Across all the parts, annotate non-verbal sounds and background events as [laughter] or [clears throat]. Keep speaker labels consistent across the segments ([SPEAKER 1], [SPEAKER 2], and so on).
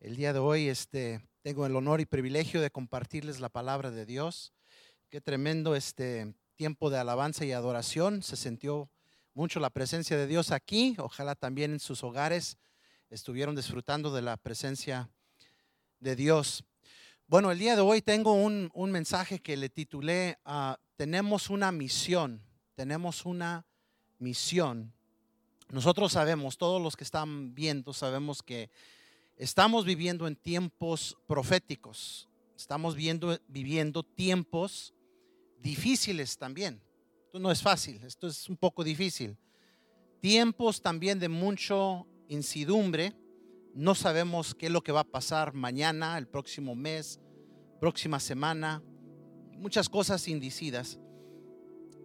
[SPEAKER 1] El día de hoy este, tengo el honor y privilegio de compartirles la palabra de Dios. Qué tremendo este tiempo de alabanza y adoración. Se sintió mucho la presencia de Dios aquí. Ojalá también en sus hogares estuvieron disfrutando de la presencia de Dios. Bueno, el día de hoy tengo un, un mensaje que le titulé ah, Tenemos una misión. Tenemos una misión. Nosotros sabemos, todos los que están viendo, sabemos que estamos viviendo en tiempos proféticos. Estamos viendo, viviendo tiempos difíciles también. Esto no es fácil, esto es un poco difícil. Tiempos también de mucho incidumbre. No sabemos qué es lo que va a pasar mañana, el próximo mes, próxima semana. Muchas cosas indicidas.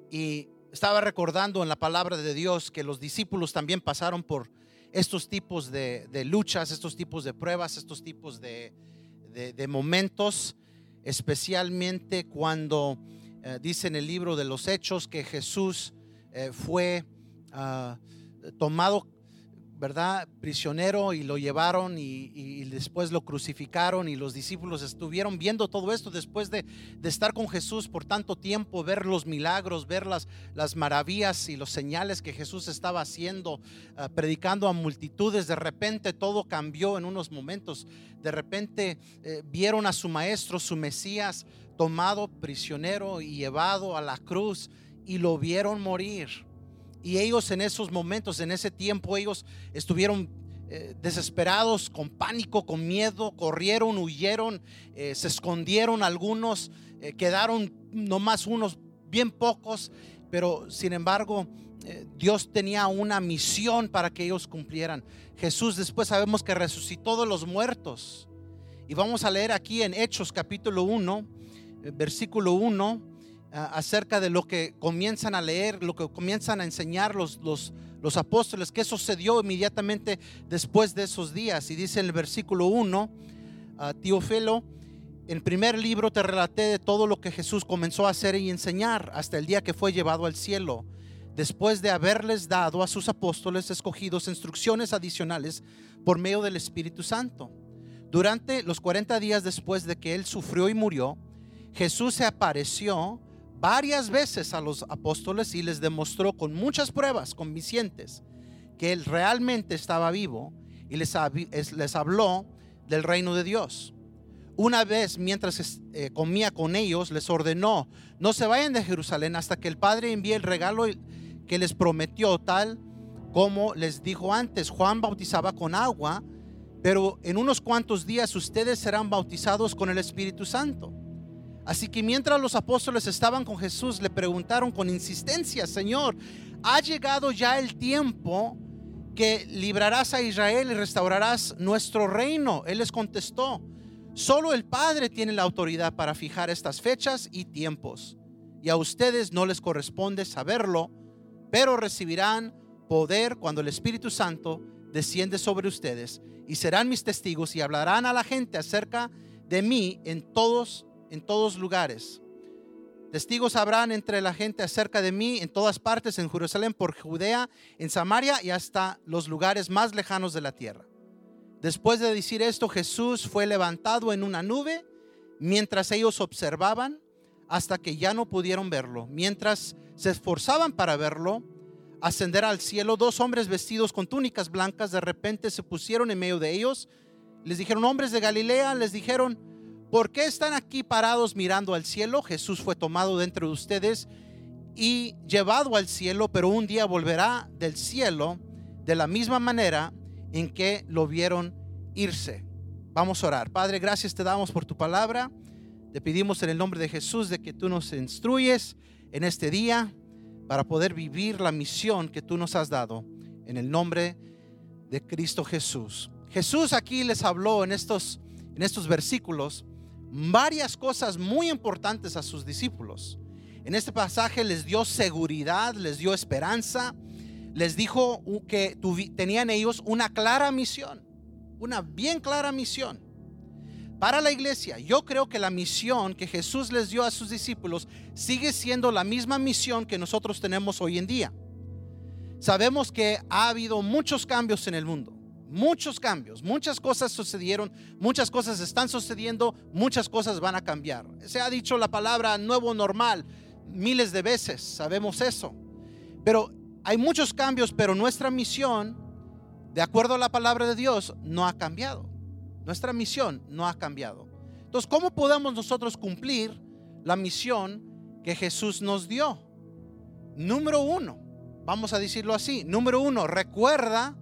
[SPEAKER 1] Y estaba recordando en la palabra de Dios que los discípulos también pasaron por estos tipos de, luchas, estos tipos de pruebas, estos tipos de, momentos, especialmente cuando eh, dice en el libro de los Hechos que Jesús eh, fue ah, tomado ¿verdad? Prisionero y lo llevaron y, después lo crucificaron y los discípulos estuvieron viendo todo esto después de, estar con Jesús por tanto tiempo, ver los milagros, ver las, las maravillas y los señales que Jesús estaba haciendo, ah, predicando a multitudes. De repente todo cambió en unos momentos. De repente eh, vieron a su maestro, su Mesías, tomado prisionero y llevado a la cruz y lo vieron morir y ellos en esos momentos, en ese tiempo, ellos estuvieron eh, desesperados, con pánico, con miedo, corrieron, huyeron, eh, se escondieron algunos, eh, quedaron nomás unos bien pocos, pero sin embargo Dios tenía una misión para que ellos cumplieran. Jesús después sabemos que resucitó de los muertos. Y vamos a leer aquí en Hechos capítulo 1, versículo 1 acerca de lo que comienzan a leer, lo que comienzan a enseñar los, los, los apóstoles, qué sucedió inmediatamente después de esos días. Y dice en el versículo 1, uh, Teofilo, en primer libro te relaté de todo lo que Jesús comenzó a hacer y enseñar hasta el día que fue llevado al cielo, después de haberles dado a sus apóstoles escogidos instrucciones adicionales por medio del Espíritu Santo. Durante los 40 días después de que él sufrió y murió, Jesús se apareció varias veces a los apóstoles y les demostró con muchas pruebas convincentes que él realmente estaba vivo y les, les habló del reino de Dios. Una vez mientras eh, comía con ellos, les ordenó, no se vayan de Jerusalén hasta que el Padre envíe el regalo que les prometió, tal como les dijo antes. Juan bautizaba con agua, pero en unos cuantos días ustedes serán bautizados con el Espíritu Santo. Así que mientras los apóstoles estaban con Jesús, le preguntaron con insistencia, Señor, ¿ha llegado ya el tiempo que librarás a Israel y restaurarás nuestro reino? Él les contestó, solo el Padre tiene la autoridad para fijar estas fechas y tiempos, y a ustedes no les corresponde saberlo, pero recibirán poder cuando el Espíritu Santo desciende sobre ustedes, y serán mis testigos y hablarán a la gente acerca de mí en todos en todos lugares. Testigos habrán entre la gente acerca de mí en todas partes, en Jerusalén, por Judea, en Samaria y hasta los lugares más lejanos de la tierra. Después de decir esto, Jesús fue levantado en una nube mientras ellos observaban hasta que ya no pudieron verlo. Mientras se esforzaban para verlo, ascender al cielo, dos hombres vestidos con túnicas blancas de repente se pusieron en medio de ellos. Les dijeron, hombres de Galilea, les dijeron, ¿Por qué están aquí parados mirando al cielo? Jesús fue tomado dentro de ustedes y llevado al cielo, pero un día volverá del cielo de la misma manera en que lo vieron irse. Vamos a orar. Padre, gracias te damos por tu palabra. Te pedimos en el nombre de Jesús de que tú nos instruyes en este día para poder vivir la misión que tú nos has dado. En el nombre de Cristo Jesús. Jesús aquí les habló en estos, en estos versículos varias cosas muy importantes a sus discípulos. En este pasaje les dio seguridad, les dio esperanza, les dijo que tenían ellos una clara misión, una bien clara misión. Para la iglesia, yo creo que la misión que Jesús les dio a sus discípulos sigue siendo la misma misión que nosotros tenemos hoy en día. Sabemos que ha habido muchos cambios en el mundo, muchos cambios, muchas cosas sucedieron, muchas cosas están sucediendo, muchas cosas van a cambiar. Se ha dicho la palabra nuevo normal miles de veces, sabemos eso. Pero hay muchos cambios, pero nuestra misión, de acuerdo a la palabra de Dios, no ha cambiado. Nuestra misión no ha cambiado. Entonces, ¿cómo podemos nosotros cumplir la misión que Jesús nos dio? Número uno, vamos a decirlo así. Número uno, recuerda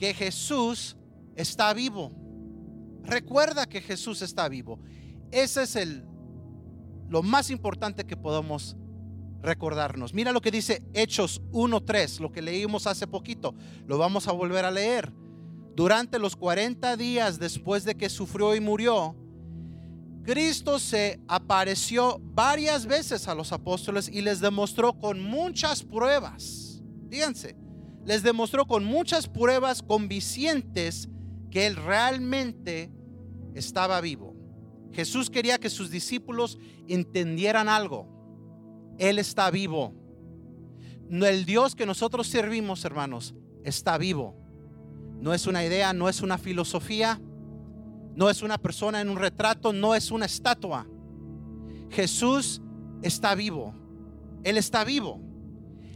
[SPEAKER 1] que Jesús está vivo. Recuerda que Jesús está vivo. Ese es el lo más importante que podemos recordarnos. Mira lo que dice Hechos 1:3, lo que leímos hace poquito. Lo vamos a volver a leer. Durante los 40 días después de que sufrió y murió, Cristo se apareció varias veces a los apóstoles y les demostró con muchas pruebas. Fíjense, les demostró con muchas pruebas convincentes que Él realmente estaba vivo. Jesús quería que sus discípulos entendieran algo. Él está vivo. El Dios que nosotros servimos, hermanos, está vivo. No es una idea, no es una filosofía, no es una persona en un retrato, no es una estatua. Jesús está vivo. Él está vivo.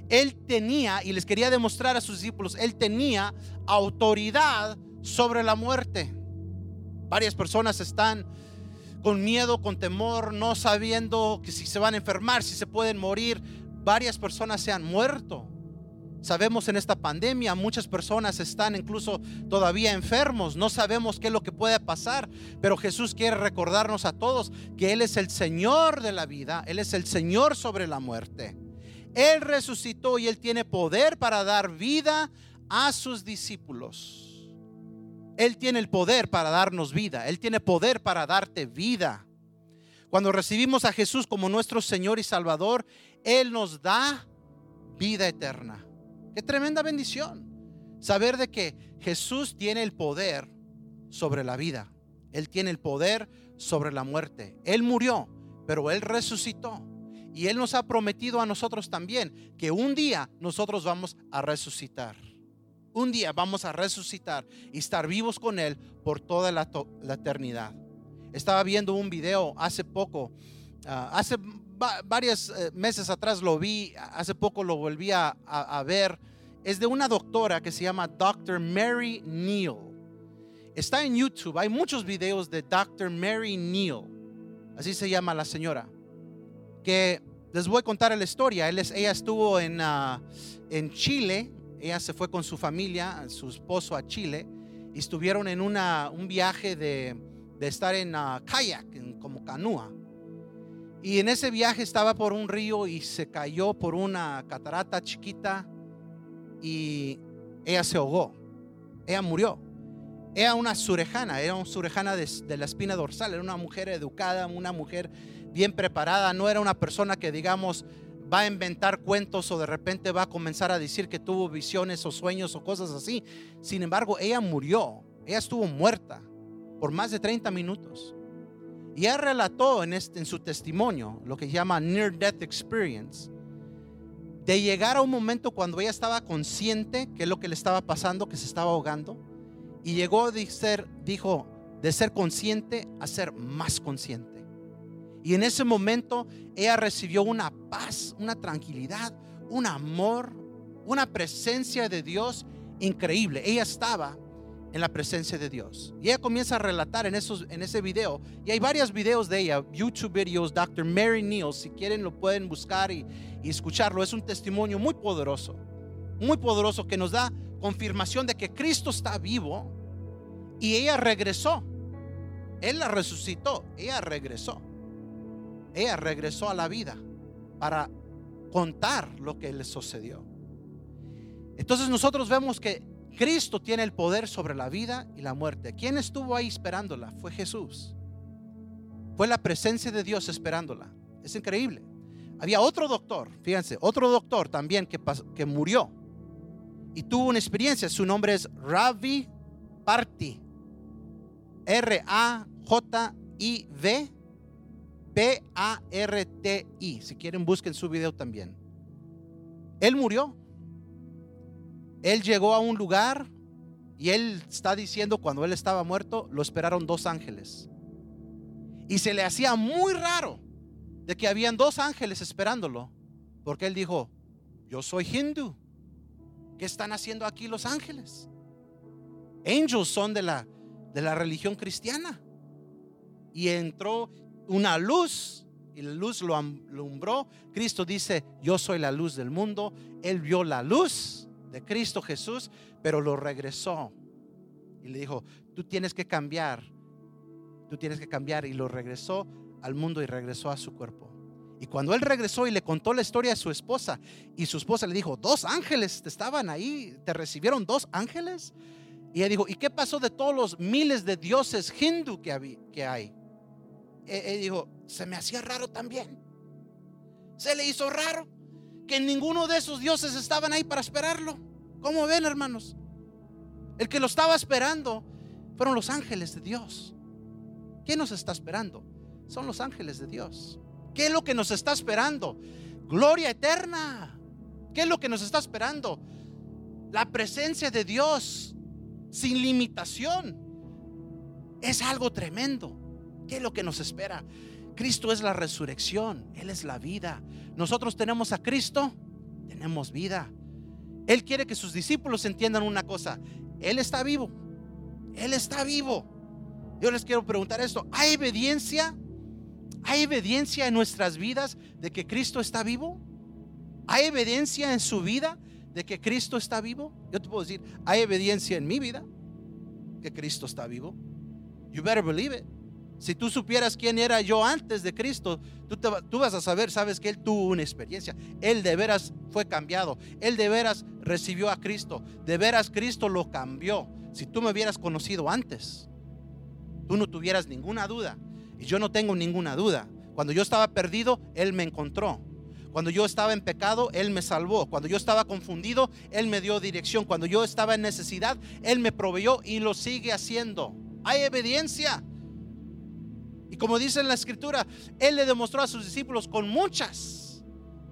[SPEAKER 1] Él tenía, y les quería demostrar a sus discípulos, él tenía autoridad sobre la muerte. Varias personas están con miedo, con temor, no sabiendo que si se van a enfermar, si se pueden morir. Varias personas se han muerto. Sabemos en esta pandemia muchas personas están incluso todavía enfermos, no sabemos qué es lo que puede pasar, pero Jesús quiere recordarnos a todos que Él es el Señor de la vida, Él es el Señor sobre la muerte. Él resucitó y Él tiene poder para dar vida a sus discípulos. Él tiene el poder para darnos vida. Él tiene poder para darte vida. Cuando recibimos a Jesús como nuestro Señor y Salvador, Él nos da vida eterna. Qué tremenda bendición. Saber de que Jesús tiene el poder sobre la vida. Él tiene el poder sobre la muerte. Él murió, pero Él resucitó. Y Él nos ha prometido a nosotros también que un día nosotros vamos a resucitar. Un día vamos a resucitar y estar vivos con Él por toda la, eternidad. Estaba viendo un video hace poco, ah, hace varios eh, meses atrás lo vi, hace poco lo volví a, a ver. Es de una doctora que se llama Dr. Mary Neal. Está en YouTube, hay muchos videos de Dr. Mary Neal. Así se llama la señora que les voy a contar la historia. Ella estuvo en, ah, en Chile, ella se fue con su familia, su esposo a Chile, y estuvieron en una, un viaje de, de estar en uh, kayak, en, como canoa. Y en ese viaje estaba por un río y se cayó por una catarata chiquita y ella se ahogó. Ella murió. Era una surejana, era una surejana de, de la espina dorsal, era una mujer educada, una mujer bien preparada, no era una persona que digamos va a inventar cuentos o de repente va a comenzar a decir que tuvo visiones o sueños o cosas así. Sin embargo, ella murió, ella estuvo muerta por más de 30 minutos. Y ella relató en, este, en su testimonio lo que llama Near Death Experience, de llegar a un momento cuando ella estaba consciente que es lo que le estaba pasando, que se estaba ahogando, y llegó de ser, dijo, de ser consciente a ser más consciente. Y en ese momento ella recibió una paz, una tranquilidad, un amor, una presencia de Dios increíble. Ella estaba en la presencia de Dios. Y ella comienza a relatar en, esos, en ese video. Y hay varios videos de ella, YouTube videos, Dr. Mary Neal. Si quieren lo pueden buscar y, y escucharlo. Es un testimonio muy poderoso. Muy poderoso que nos da confirmación de que Cristo está vivo. Y ella regresó. Él la resucitó. Ella regresó ella regresó a la vida para contar lo que le sucedió. Entonces nosotros vemos que Cristo tiene el poder sobre la vida y la muerte. ¿Quién estuvo ahí esperándola? Fue Jesús. Fue la presencia de Dios esperándola. Es increíble. Había otro doctor, fíjense, otro doctor también que, que murió y tuvo una experiencia. Su nombre es Ravi Party. R-A-J-I-V P-A-R-T-I. Si quieren, busquen su video también. Él murió. Él llegó a un lugar Y él está diciendo, cuando él estaba muerto, lo esperaron dos ángeles. Y se le hacía muy raro de que habían dos ángeles esperándolo, porque él dijo, yo soy hindú. ¿Qué están haciendo aquí los ángeles? Angels son de la, de la religión cristiana. Y entró una luz y la luz lo alumbró. Cristo dice, yo soy la luz del mundo. Él vio la luz de Cristo Jesús, pero lo regresó. Y le dijo, tú tienes que cambiar. Tú tienes que cambiar. Y lo regresó al mundo y regresó a su cuerpo. Y cuando él regresó y le contó la historia a su esposa, y su esposa le dijo, dos ángeles te estaban ahí, te recibieron dos ángeles. Y ella dijo, ¿y qué pasó de todos los miles de dioses hindú que, que hay? Él dijo, se me hacía raro también. Se le hizo raro que ninguno de esos dioses estaban ahí para esperarlo. ¿Cómo ven, hermanos? El que lo estaba esperando fueron los ángeles de Dios. ¿Quién nos está esperando? Son los ángeles de Dios. ¿Qué es lo que nos está esperando? Gloria eterna. ¿Qué es lo que nos está esperando? La presencia de Dios sin limitación. Es algo tremendo. ¿Qué es lo que nos espera? Cristo es la resurrección, Él es la vida. Nosotros tenemos a Cristo, tenemos vida. Él quiere que sus discípulos entiendan una cosa, Él está vivo, Él está vivo. Yo les quiero preguntar esto, ¿hay evidencia ¿Hay evidencia en nuestras vidas de que Cristo está vivo? ¿Hay evidencia en su vida de que Cristo está vivo? Yo te puedo decir, hay evidencia en mi vida que Cristo está vivo. You better believe it. Si tú supieras quién era yo antes de Cristo, tú, tú, vas a saber, sabes que Él tuvo una experiencia. Él de veras fue cambiado. Él de veras recibió a Cristo. De veras Cristo lo cambió. Si tú me hubieras conocido antes, tú no tuvieras ninguna duda y yo no tengo ninguna duda. Cuando yo estaba perdido, Él me encontró. Cuando yo estaba en pecado, Él me salvó. Cuando yo estaba confundido, Él me dio dirección. Cuando yo estaba en necesidad, Él me proveyó y lo sigue haciendo. Hay evidencia. Y como dice en la escritura, Él le demostró a sus discípulos con muchas,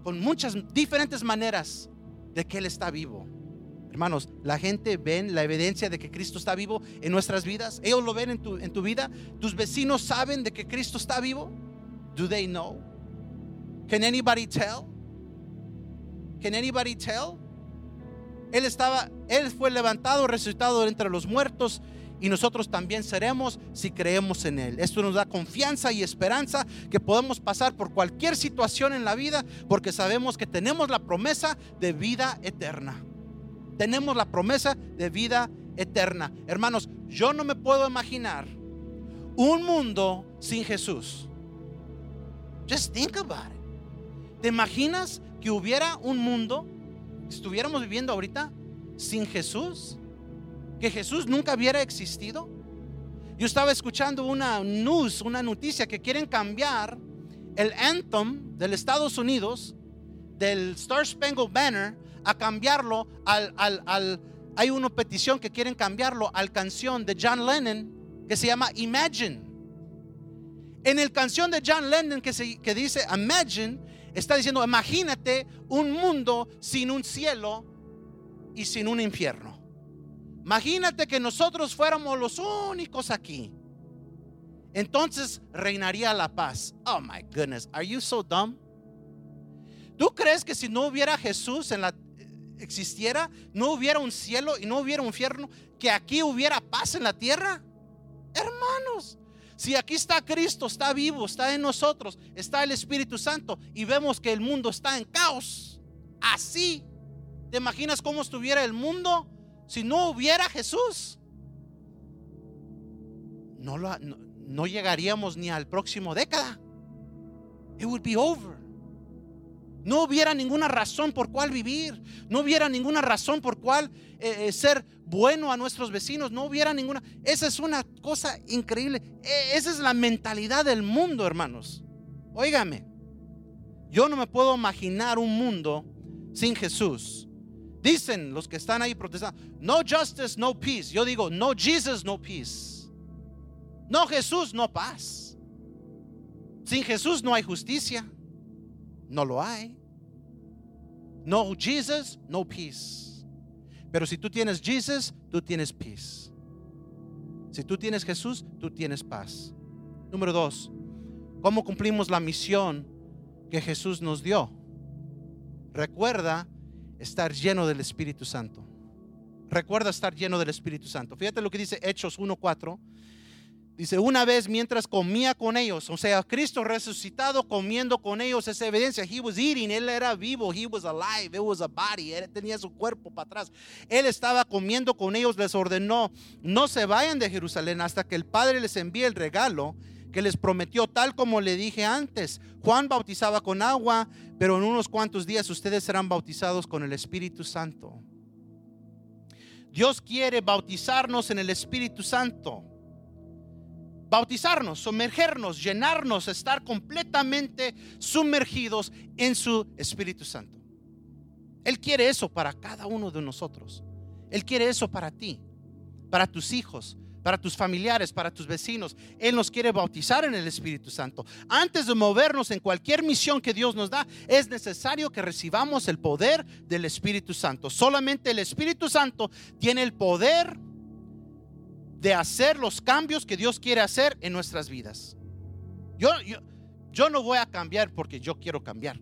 [SPEAKER 1] con muchas diferentes maneras de que Él está vivo. Hermanos, la gente ven la evidencia de que Cristo está vivo en nuestras vidas. Ellos lo ven en tu, en tu vida. Tus vecinos saben de que Cristo está vivo. Do they know? Can anybody tell? Can anybody tell? Él estaba, él fue levantado, resucitado entre los muertos y nosotros también seremos si creemos en Él. Esto nos da confianza y esperanza que podemos pasar por cualquier situación en la vida porque sabemos que tenemos la promesa de vida eterna tenemos la promesa de vida eterna. Hermanos, yo no me puedo imaginar un mundo sin Jesús. Just think about it. ¿Te imaginas que hubiera un mundo, estuviéramos viviendo ahorita sin Jesús? Que Jesús nunca hubiera existido. Yo estaba escuchando una news, una noticia que quieren cambiar el anthem del Estados Unidos, del Star Spangled Banner, a cambiarlo al, al, hay una petición que quieren cambiarlo al canción de John Lennon que se llama Imagine. En el canción de John Lennon que, se, que dice Imagine, está diciendo, imagínate un mundo sin un cielo y sin un infierno. Imagínate que nosotros fuéramos los únicos aquí. Entonces reinaría la paz. Oh my goodness, are you so dumb? ¿Tú crees que si no hubiera Jesús en la existiera, no hubiera un cielo y no hubiera un infierno, que aquí hubiera paz en la tierra? Hermanos, si aquí está Cristo, está vivo, está en nosotros, está el Espíritu Santo y vemos que el mundo está en caos, así, ¿te imaginas cómo estuviera el mundo si no hubiera Jesús? No, llegaríamos ni al próximo década. It would be over. No hubiera ninguna razón por cual vivir. No hubiera ninguna razón por cual eh, eh, ser bueno a nuestros vecinos. No hubiera ninguna. Esa es una cosa increíble. E, esa es la mentalidad del mundo, hermanos. Óigame. Yo no me puedo imaginar un mundo sin Jesús. Dicen los que están ahí protestando, no justice, no peace. Yo digo, no Jesus, no peace. No Jesús, no paz. Sin Jesús no hay justicia. No lo hay. No Jesus, no peace. Pero si tú tienes Jesus, tú tienes peace. Si tú tienes Jesús, tú tienes paz. Número dos, ¿cómo cumplimos la misión que Jesús nos dio? Recuerda estar lleno del Espíritu Santo. Recuerda estar lleno del Espíritu Santo. Fíjate lo que dice Hechos 1.4. Dice, una vez mientras comía con ellos, o sea, Cristo resucitado comiendo con ellos, esa evidencia, he was eating, él era vivo, he was alive, it was a body, él tenía su cuerpo para atrás. Él estaba comiendo con ellos, les ordenó, no se vayan de Jerusalén hasta que el Padre les envíe el regalo que les prometió, tal como le dije antes. Juan bautizaba con agua, pero en unos cuantos días ustedes serán bautizados con el Espíritu Santo. Dios quiere bautizarnos en el Espíritu Santo bautizarnos, sumergernos, llenarnos, estar completamente sumergidos en su Espíritu Santo. Él quiere eso para cada uno de nosotros. Él quiere eso para ti, para tus hijos, para tus familiares, para tus vecinos. Él nos quiere bautizar en el Espíritu Santo. Antes de movernos en cualquier misión que Dios nos da, es necesario que recibamos el poder del Espíritu Santo. Solamente el Espíritu Santo tiene el poder de hacer los cambios que Dios quiere hacer en nuestras vidas. Yo, yo, no voy a cambiar porque yo quiero cambiar.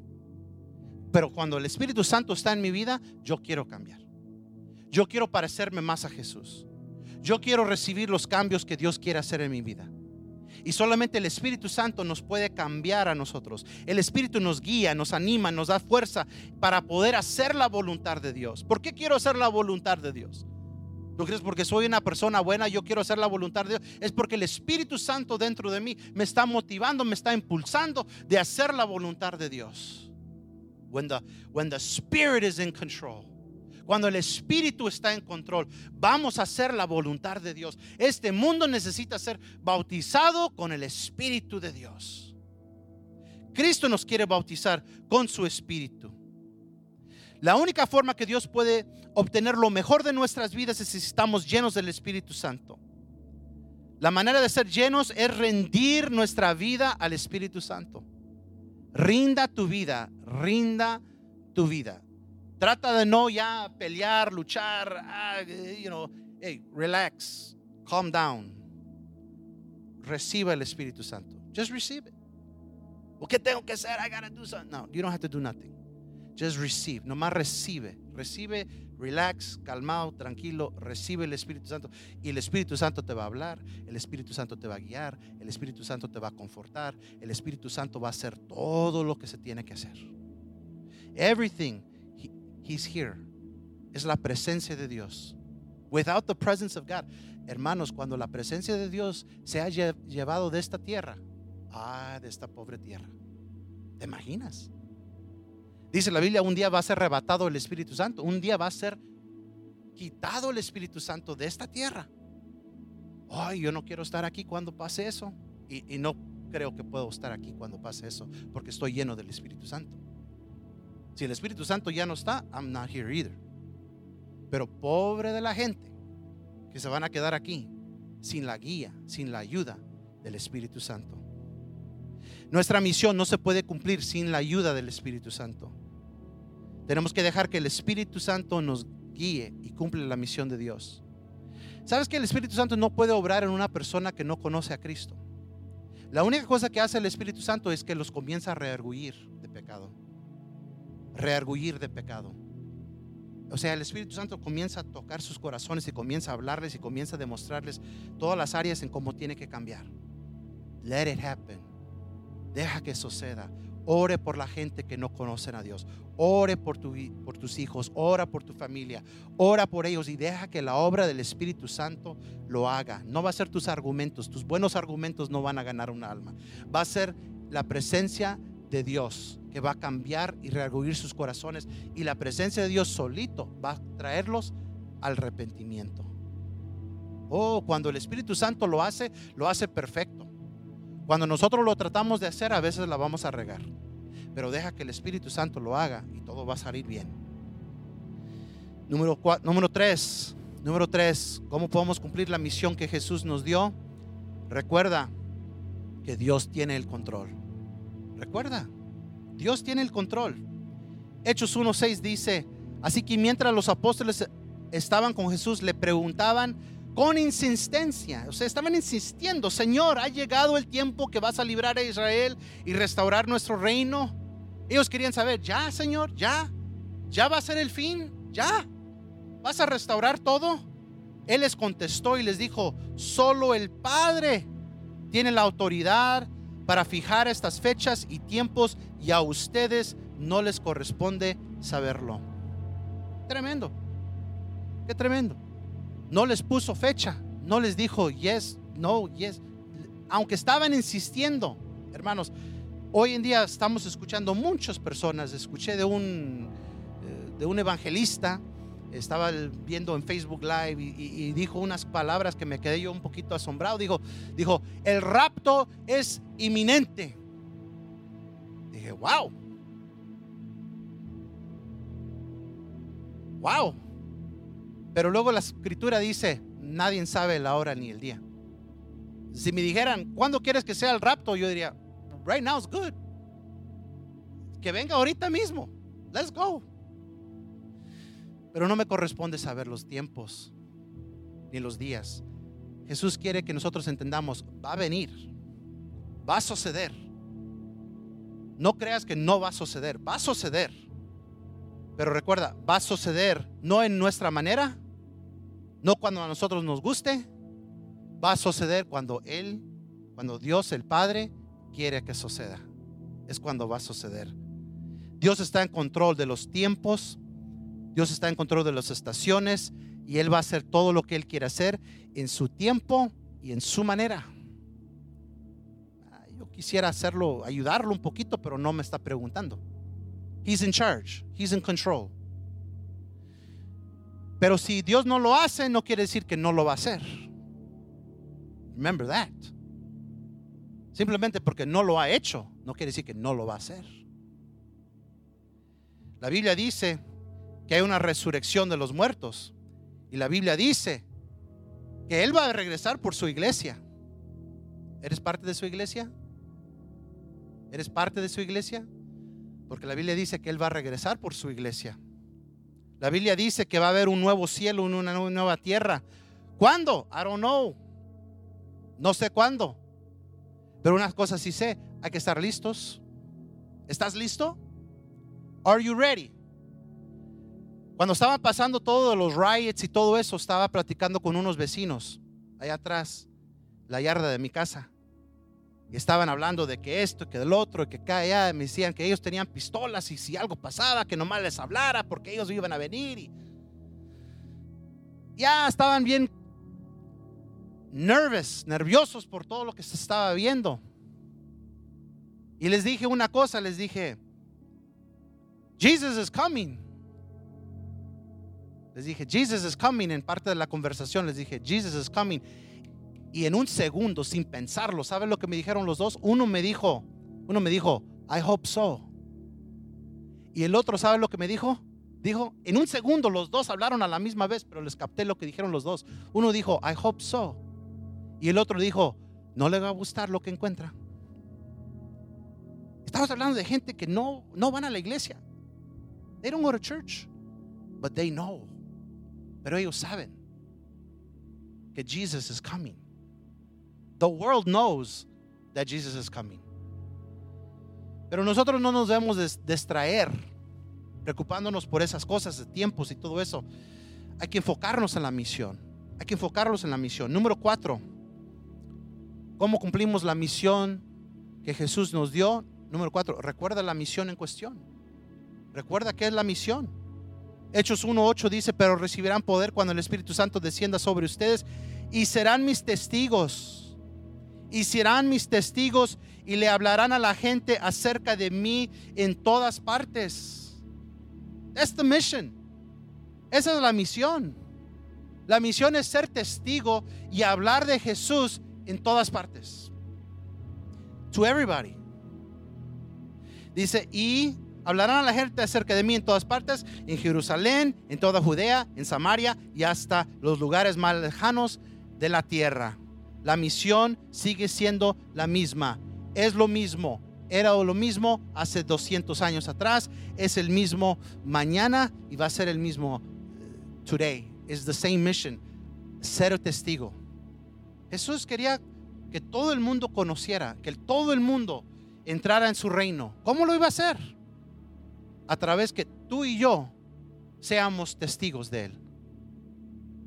[SPEAKER 1] Pero cuando el Espíritu Santo está en mi vida, yo quiero cambiar. Yo quiero parecerme más a Jesús. Yo quiero recibir los cambios que Dios quiere hacer en mi vida. Y solamente el Espíritu Santo nos puede cambiar a nosotros. El Espíritu nos guía, nos anima, nos da fuerza para poder hacer la voluntad de Dios. ¿Por qué quiero hacer la voluntad de Dios? ¿No crees porque soy una persona buena, yo quiero hacer la voluntad de Dios? Es porque el Espíritu Santo dentro de mí me está motivando, me está impulsando de hacer la voluntad de Dios. When the, when the Spirit is in control. Cuando el Espíritu está en control, vamos a hacer la voluntad de Dios. Este mundo necesita ser bautizado con el Espíritu de Dios. Cristo nos quiere bautizar con su Espíritu. La única forma que Dios puede obtener lo mejor de nuestras vidas es si estamos llenos del Espíritu Santo. La manera de ser llenos es rendir nuestra vida al Espíritu Santo. Rinda tu vida, rinda tu vida. Trata de no ya pelear, luchar, ah, you know, hey, relax, calm down. Reciba el Espíritu Santo. Just receive it. ¿Qué tengo que hacer? I gotta do something. No, you don't have to do nothing. Just receive, nomás recibe, recibe, relax, calmado, tranquilo, recibe el Espíritu Santo. Y el Espíritu Santo te va a hablar, el Espíritu Santo te va a guiar, el Espíritu Santo te va a confortar, el Espíritu Santo va a hacer todo lo que se tiene que hacer. Everything, Es la presencia de Dios. Without the presence of God. Hermanos, cuando la presencia de Dios se haya llevado de esta tierra, ah, de esta pobre tierra, ¿te imaginas? Dice la Biblia, un día va a ser arrebatado el Espíritu Santo, un día va a ser quitado el Espíritu Santo de esta tierra. Ay, yo no quiero estar aquí cuando pase eso. Y, y no creo que puedo estar aquí cuando pase eso, porque estoy lleno del Espíritu Santo. Si el Espíritu Santo ya no está, I'm not here either. Pero pobre de la gente que se van a quedar aquí sin la guía, sin la ayuda del Espíritu Santo. Nuestra misión no se puede cumplir sin la ayuda del Espíritu Santo. Tenemos que dejar que el Espíritu Santo nos guíe y cumple la misión de Dios. ¿Sabes que el Espíritu Santo no puede obrar en una persona que no conoce a Cristo? La única cosa que hace el Espíritu Santo es que los comienza a pecado. Reargullir de pecado. O sea, el Espíritu Santo comienza a tocar sus corazones y comienza a hablarles y comienza a demostrarles todas las áreas en cómo tiene que cambiar. Let it happen. Deja que suceda. Ore por la gente que no conocen a Dios. Ore por, tu, por tus hijos. Ora por tu familia. Ora por ellos y deja que la obra del Espíritu Santo lo haga. No va a ser tus argumentos. Tus buenos argumentos no van a ganar un alma. Va a ser la presencia de Dios que va a cambiar y reargullir sus corazones. Y la presencia de Dios solito va a traerlos al arrepentimiento. Oh, cuando el Espíritu Santo lo hace, lo hace perfecto. Cuando nosotros lo tratamos de hacer, a veces la vamos a regar. Pero deja que el Espíritu Santo lo haga y todo va a salir bien. Número, cuatro, número tres. Número tres. ¿Cómo podemos cumplir la misión que Jesús nos dio? Recuerda que Dios tiene el control. Recuerda, Dios tiene el control. Hechos 1.6 dice, así que mientras los apóstoles estaban con Jesús le preguntaban con insistencia, o sea, estaban insistiendo, Señor, ha llegado el tiempo que vas a librar a Israel y restaurar nuestro reino. Ellos querían saber, ya, Señor, ya, ya va a ser el fin, ya, vas a restaurar todo. Él les contestó y les dijo, solo el Padre tiene la autoridad para fijar estas fechas y tiempos y a ustedes no les corresponde saberlo. Tremendo. Qué tremendo. No les puso fecha, no les dijo yes, no, yes. Aunque estaban insistiendo, hermanos, hoy en día estamos escuchando muchas personas. Escuché de un, eh, de un evangelista, estaba viendo en Facebook Live y, dijo unas palabras que me quedé yo un poquito asombrado. Dijo, dijo, el rapto es inminente. Dije, wow. Wow. Pero luego la escritura dice, nadie sabe la hora ni el día. Si me dijeran, ¿cuándo quieres que sea el rapto? Yo diría, right now is good. Que venga ahorita mismo. Let's go. Pero no me corresponde saber los tiempos ni los días. Jesús quiere que nosotros entendamos, va a venir, va a suceder. No creas que no va a suceder, va a suceder. Pero recuerda, va a suceder no en nuestra manera, no cuando a nosotros nos guste, va a suceder cuando Él, cuando Dios el Padre quiere que suceda. Es cuando va a suceder. Dios está en control de los tiempos, Dios está en control de las estaciones y Él va a hacer todo lo que Él quiere hacer en su tiempo y en su manera. Yo quisiera hacerlo, ayudarlo un poquito, pero no me está preguntando. He's in charge. He's in control. Pero si Dios no lo hace, no quiere decir que no lo va a hacer. Remember that. Simplemente porque no lo ha hecho, no quiere decir que no lo va a hacer. La Biblia dice que hay una resurrección de los muertos. Y la Biblia dice que Él va a regresar por su iglesia. ¿Eres parte de su iglesia? ¿Eres parte de su iglesia? Porque la Biblia dice que Él va a regresar por su iglesia. La Biblia dice que va a haber un nuevo cielo, una nueva tierra. ¿Cuándo? I don't know. No sé cuándo. Pero unas cosas sí sé. Hay que estar listos. ¿Estás listo? Are you ready? Cuando estaban pasando todos los riots y todo eso, estaba platicando con unos vecinos allá atrás, la yarda de mi casa. Y estaban hablando de que esto, que del otro, que acá allá. Me decían que ellos tenían pistolas y si algo pasaba, que nomás les hablara porque ellos iban a venir. Y ya estaban bien nervous, nerviosos por todo lo que se estaba viendo. Y les dije una cosa, les dije, Jesus is coming. Les dije, Jesus is coming. En parte de la conversación les dije, Jesus is coming. Y en un segundo, sin pensarlo, ¿saben lo que me dijeron los dos? Uno me dijo, uno me dijo, I hope so. Y el otro, ¿sabe lo que me dijo? Dijo, en un segundo los dos hablaron a la misma vez, pero les capté lo que dijeron los dos. Uno dijo, I hope so. Y el otro dijo, no le va a gustar lo que encuentra. Estamos hablando de gente que no, no van a la iglesia. They don't go to church, but they know. Pero ellos saben que Jesus is coming. The world knows that Jesus is coming. Pero nosotros no nos debemos distraer preocupándonos por esas cosas de tiempos y todo eso. Hay que enfocarnos en la misión. Hay que enfocarnos en la misión. Número cuatro, ¿cómo cumplimos la misión que Jesús nos dio? Número cuatro, recuerda la misión en cuestión. Recuerda qué es la misión. Hechos 1.8 dice, pero recibirán poder cuando el Espíritu Santo descienda sobre ustedes y serán mis testigos y serán mis testigos y le hablarán a la gente acerca de mí en todas partes. That's the mission. Esa es la misión. La misión es ser testigo y hablar de Jesús en todas partes. To everybody. Dice, y hablarán a la gente acerca de mí en todas partes, en Jerusalén, en toda Judea, en Samaria y hasta los lugares más lejanos de la tierra. La misión sigue siendo la misma. Es lo mismo. Era lo mismo hace 200 años atrás. Es el mismo mañana y va a ser el mismo eh, today. is the same mission, ser testigo. Jesús quería que todo el mundo conociera, que todo el mundo entrara en su reino. ¿Cómo lo iba a hacer? A través que tú y yo seamos testigos de Él.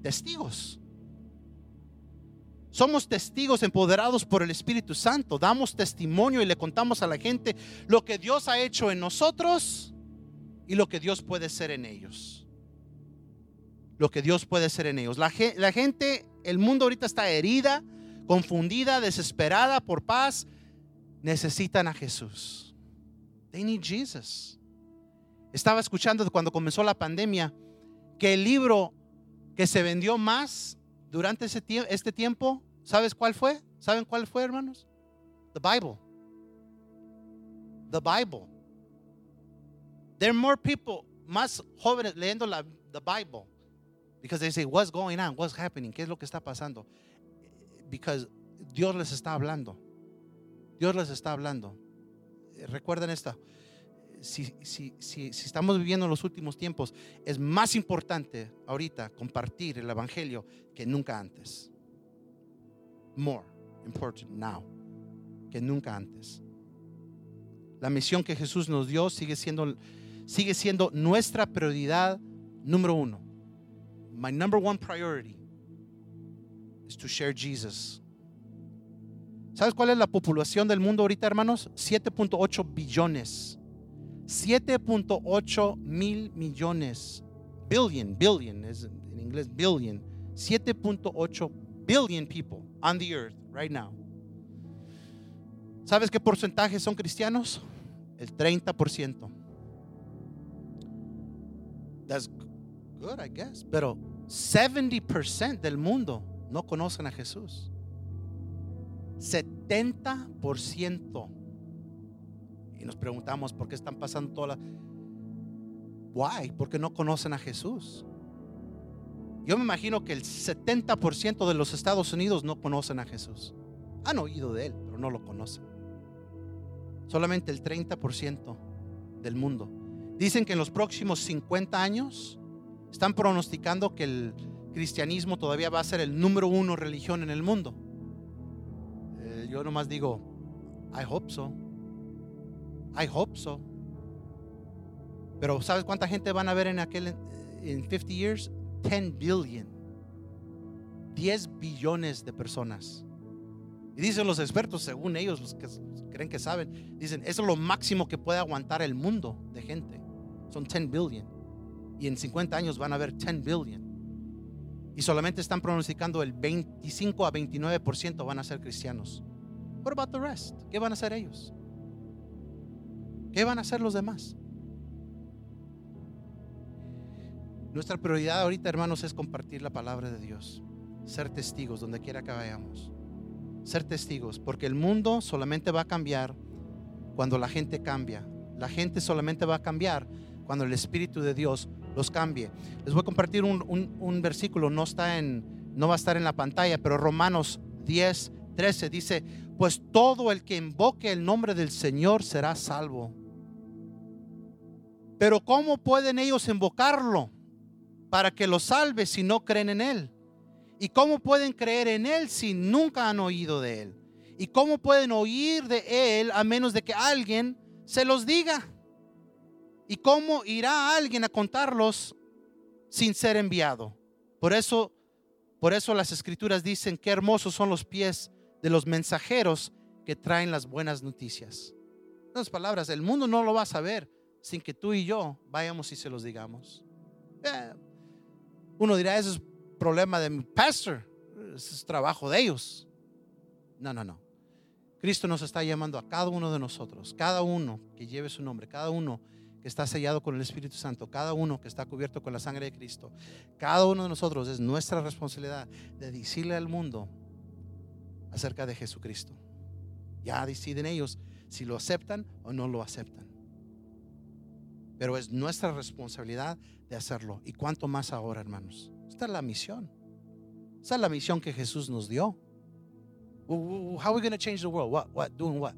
[SPEAKER 1] Testigos. Somos testigos empoderados por el Espíritu Santo. Damos testimonio y le contamos a la gente lo que Dios ha hecho en nosotros y lo que Dios puede ser en ellos. Lo que Dios puede ser en ellos. La, la gente, el mundo ahorita está herida, confundida, desesperada por paz. Necesitan a Jesús. They need Jesus. Estaba escuchando cuando comenzó la pandemia que el libro que se vendió más durante ese este tiempo, ¿sabes cuál fue? ¿Saben cuál fue, hermanos? The Bible. The Bible. There are more people, más jóvenes leyendo la the Bible because they say, what's going on? What's happening? ¿Qué es lo que está pasando? Because Dios les está hablando. Dios les está hablando. Recuerden esto si, si, si, estamos viviendo en los últimos tiempos, es más importante ahorita compartir el Evangelio que nunca antes. More important now que nunca antes. La misión que Jesús nos dio sigue siendo, sigue siendo nuestra prioridad número uno. My number one priority is to share Jesus. ¿Sabes cuál es la población del mundo ahorita, hermanos? 7.8 billones. 7.8 mil millones. Billion, billion es en inglés billion. 7.8 billion people on the earth right now. ¿Sabes qué porcentaje son cristianos? El 30%. That's good, I guess. Pero 70% del mundo no conocen a Jesús. 70% y nos preguntamos por qué están pasando todas las... Why? Porque no conocen a Jesús. Yo me imagino que el 70% de los Estados Unidos no conocen a Jesús. Han oído de Él, pero no lo conocen. Solamente el 30% del mundo. Dicen que en los próximos 50 años están pronosticando que el cristianismo todavía va a ser el número uno religión en el mundo. Eh, yo nomás digo, I hope so. I hope so. Pero ¿sabes cuánta gente van a ver en aquel en 50 years? 10 billion. 10 billones de personas. Y dicen los expertos, según ellos, los que creen que saben, dicen, eso es lo máximo que puede aguantar el mundo de gente. Son 10 billion. Y en 50 años van a haber 10 billion. Y solamente están pronosticando el 25 a 29% van a ser cristianos. What about the rest? ¿Qué van a hacer ellos? ¿Qué van a hacer los demás? Nuestra prioridad ahorita, hermanos, es compartir la palabra de Dios. Ser testigos donde quiera que vayamos. Ser testigos, porque el mundo solamente va a cambiar cuando la gente cambia. La gente solamente va a cambiar cuando el Espíritu de Dios los cambie. Les voy a compartir un, versículo, no, está en, no va a estar en la pantalla, pero Romanos 10, 13 dice, pues todo el que invoque el nombre del Señor será salvo. Pero ¿cómo pueden ellos invocarlo para que lo salve si no creen en Él? ¿Y cómo pueden creer en Él si nunca han oído de Él? ¿Y cómo pueden oír de Él a menos de que alguien se los diga? ¿Y cómo irá alguien a contarlos sin ser enviado? Por eso, por eso las escrituras dicen que hermosos son los pies de los mensajeros que traen las buenas noticias. En otras palabras, el mundo no lo va a saber sin que tú y yo vayamos y se los digamos. Eh, uno dirá, ese es problema de mi pastor, ese es trabajo de ellos. No, no, no. Cristo nos está llamando a cada uno de nosotros, cada uno que lleve su nombre, cada uno que está sellado con el Espíritu Santo, cada uno que está cubierto con la sangre de Cristo, cada uno de nosotros es nuestra responsabilidad de decirle al mundo acerca de Jesucristo. Ya deciden ellos si lo aceptan o no lo aceptan pero es nuestra responsabilidad de hacerlo. Y cuánto más ahora, hermanos. Esta es la misión. Esta es la misión que Jesús nos dio. How are we going to change the world? What? What? Doing what?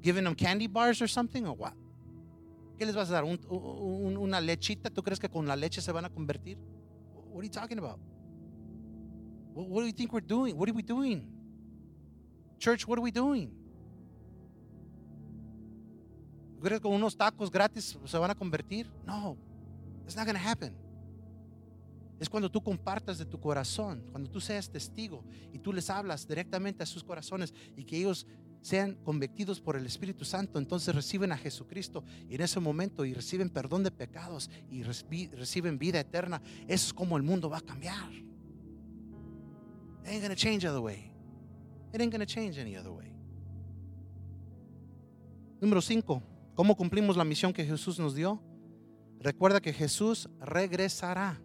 [SPEAKER 1] Giving them candy bars or something or what? ¿Qué les vas a dar? ¿Un, una lechita? ¿Tú crees que con la leche se van a convertir? What are you talking about? What, what do you think we're doing? What are we doing? Church, what are we doing? ¿Crees que con unos tacos gratis se van a convertir? No, it's not going to happen. Es cuando tú compartas de tu corazón, cuando tú seas testigo y tú les hablas directamente a sus corazones y que ellos sean convertidos por el Espíritu Santo, entonces reciben a Jesucristo y en ese momento y reciben perdón de pecados y reciben vida eterna. Es como el mundo va a cambiar. It ain't gonna change other way. It ain't gonna change any other way. Número 5. ¿Cómo cumplimos la misión que Jesús nos dio? Recuerda que Jesús regresará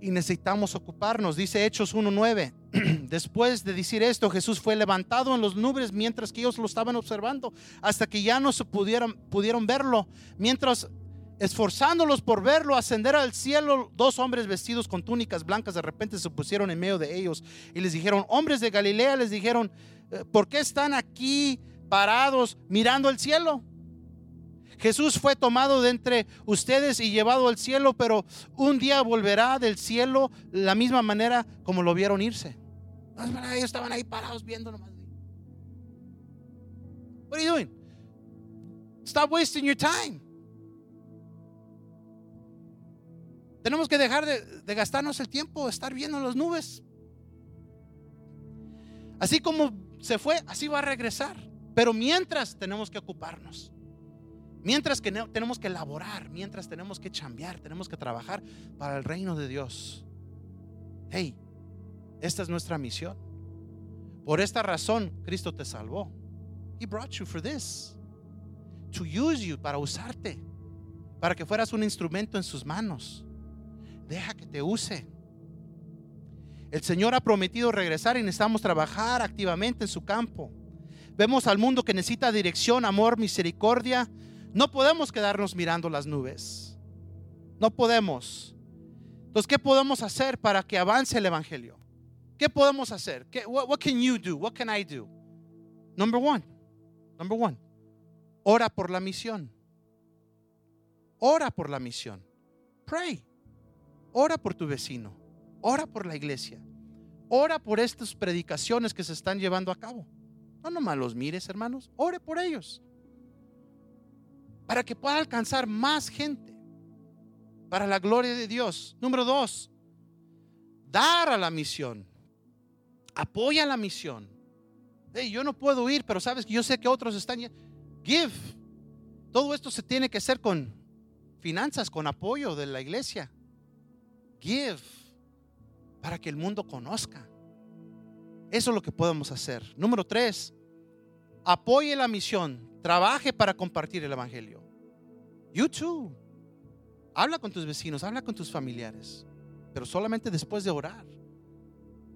[SPEAKER 1] y necesitamos ocuparnos. Dice Hechos 1.9. [clears throat] Después de decir esto, Jesús fue levantado en los nubes mientras que ellos lo estaban observando, hasta que ya no se pudieron, pudieron verlo. Mientras esforzándolos por verlo ascender al cielo, dos hombres vestidos con túnicas blancas de repente se pusieron en medio de ellos y les dijeron, hombres de Galilea, les dijeron, eh, ¿por qué están aquí parados mirando el cielo? Jesús fue tomado de entre ustedes y llevado al cielo, pero un día volverá del cielo la misma manera como lo vieron irse. Ellos estaban ahí parados viendo nomás. What are you doing? Stop wasting your time. Tenemos que dejar de, de gastarnos el tiempo, estar viendo las nubes. Así como se fue, así va a regresar. Pero mientras tenemos que ocuparnos. Mientras que tenemos que elaborar, mientras tenemos que chambear, tenemos que trabajar para el reino de Dios. Hey, esta es nuestra misión. Por esta razón, Cristo te salvó. He brought you for this. To use you, para usarte. Para que fueras un instrumento en sus manos. Deja que te use. El Señor ha prometido regresar y necesitamos trabajar activamente en su campo. Vemos al mundo que necesita dirección, amor, misericordia, no podemos quedarnos mirando las nubes. No podemos. Entonces, ¿qué podemos hacer para que avance el evangelio? ¿Qué podemos hacer? ¿Qué, what, can you do? What can I do? Number one. Number one. Ora por la misión. Ora por la misión. Pray. Ora por tu vecino. Ora por la iglesia. Ora por estas predicaciones que se están llevando a cabo. No nomás los mires, hermanos. Ore por ellos para que pueda alcanzar más gente para la gloria de Dios. Número dos, dar a la misión. Apoya la misión. yo no puedo ir, pero sabes que yo sé que otros están. Give. Todo esto se tiene que hacer con finanzas, con apoyo de la iglesia. Give. Para que el mundo conozca. Eso es lo que podemos hacer. Número tres, apoye la misión Trabaje para compartir el Evangelio. You too. Habla con tus vecinos, habla con tus familiares, pero solamente después de orar.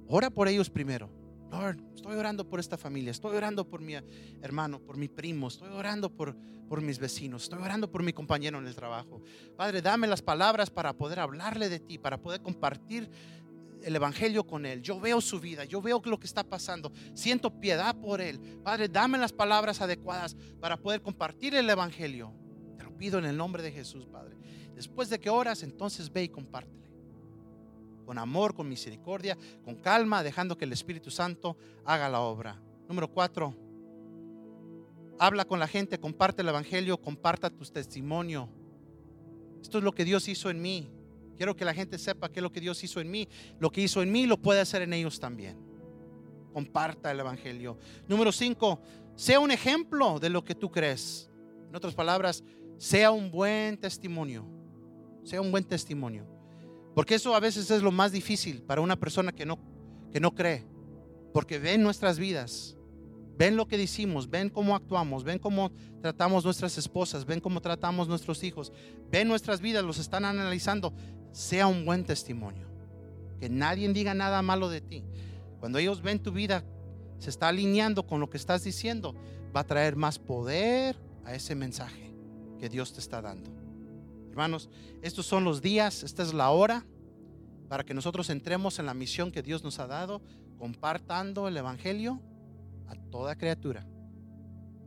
[SPEAKER 1] Ora por ellos primero. Lord, estoy orando por esta familia, estoy orando por mi hermano, por mi primo, estoy orando por, por mis vecinos, estoy orando por mi compañero en el trabajo. Padre, dame las palabras para poder hablarle de ti, para poder compartir el Evangelio con Él. Yo veo su vida, yo veo lo que está pasando. Siento piedad por Él. Padre, dame las palabras adecuadas para poder compartir el Evangelio. Te lo pido en el nombre de Jesús, Padre. Después de que oras, entonces ve y compártele. Con amor, con misericordia, con calma, dejando que el Espíritu Santo haga la obra. Número cuatro, habla con la gente, comparte el Evangelio, comparta tu testimonio. Esto es lo que Dios hizo en mí. Quiero que la gente sepa que lo que Dios hizo en mí, lo que hizo en mí, lo puede hacer en ellos también. Comparta el Evangelio. Número cinco, sea un ejemplo de lo que tú crees. En otras palabras, sea un buen testimonio. Sea un buen testimonio. Porque eso a veces es lo más difícil para una persona que no, que no cree. Porque ven nuestras vidas ven lo que decimos, ven cómo actuamos, ven cómo tratamos nuestras esposas, ven cómo tratamos nuestros hijos, ven nuestras vidas, los están analizando. Sea un buen testimonio. Que nadie diga nada malo de ti. Cuando ellos ven tu vida, se está alineando con lo que estás diciendo, va a traer más poder a ese mensaje que Dios te está dando. Hermanos, estos son los días, esta es la hora para que nosotros entremos en la misión que Dios nos ha dado, compartando el Evangelio a toda criatura.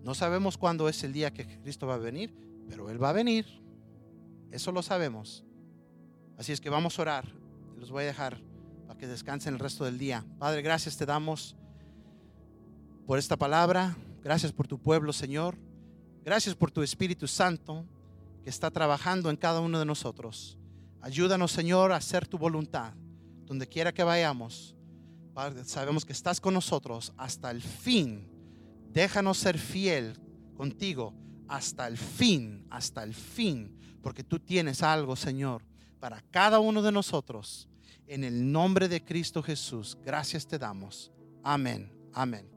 [SPEAKER 1] No sabemos cuándo es el día que Cristo va a venir, pero Él va a venir. Eso lo sabemos. Así es que vamos a orar. los voy a dejar para que descansen el resto del día. Padre, gracias te damos por esta palabra. Gracias por tu pueblo, Señor. Gracias por tu Espíritu Santo que está trabajando en cada uno de nosotros. Ayúdanos, Señor, a hacer tu voluntad donde quiera que vayamos. Padre, sabemos que estás con nosotros hasta el fin. Déjanos ser fiel contigo hasta el fin, hasta el fin, porque tú tienes algo, Señor, para cada uno de nosotros. En el nombre de Cristo Jesús, gracias te damos. Amén, amén.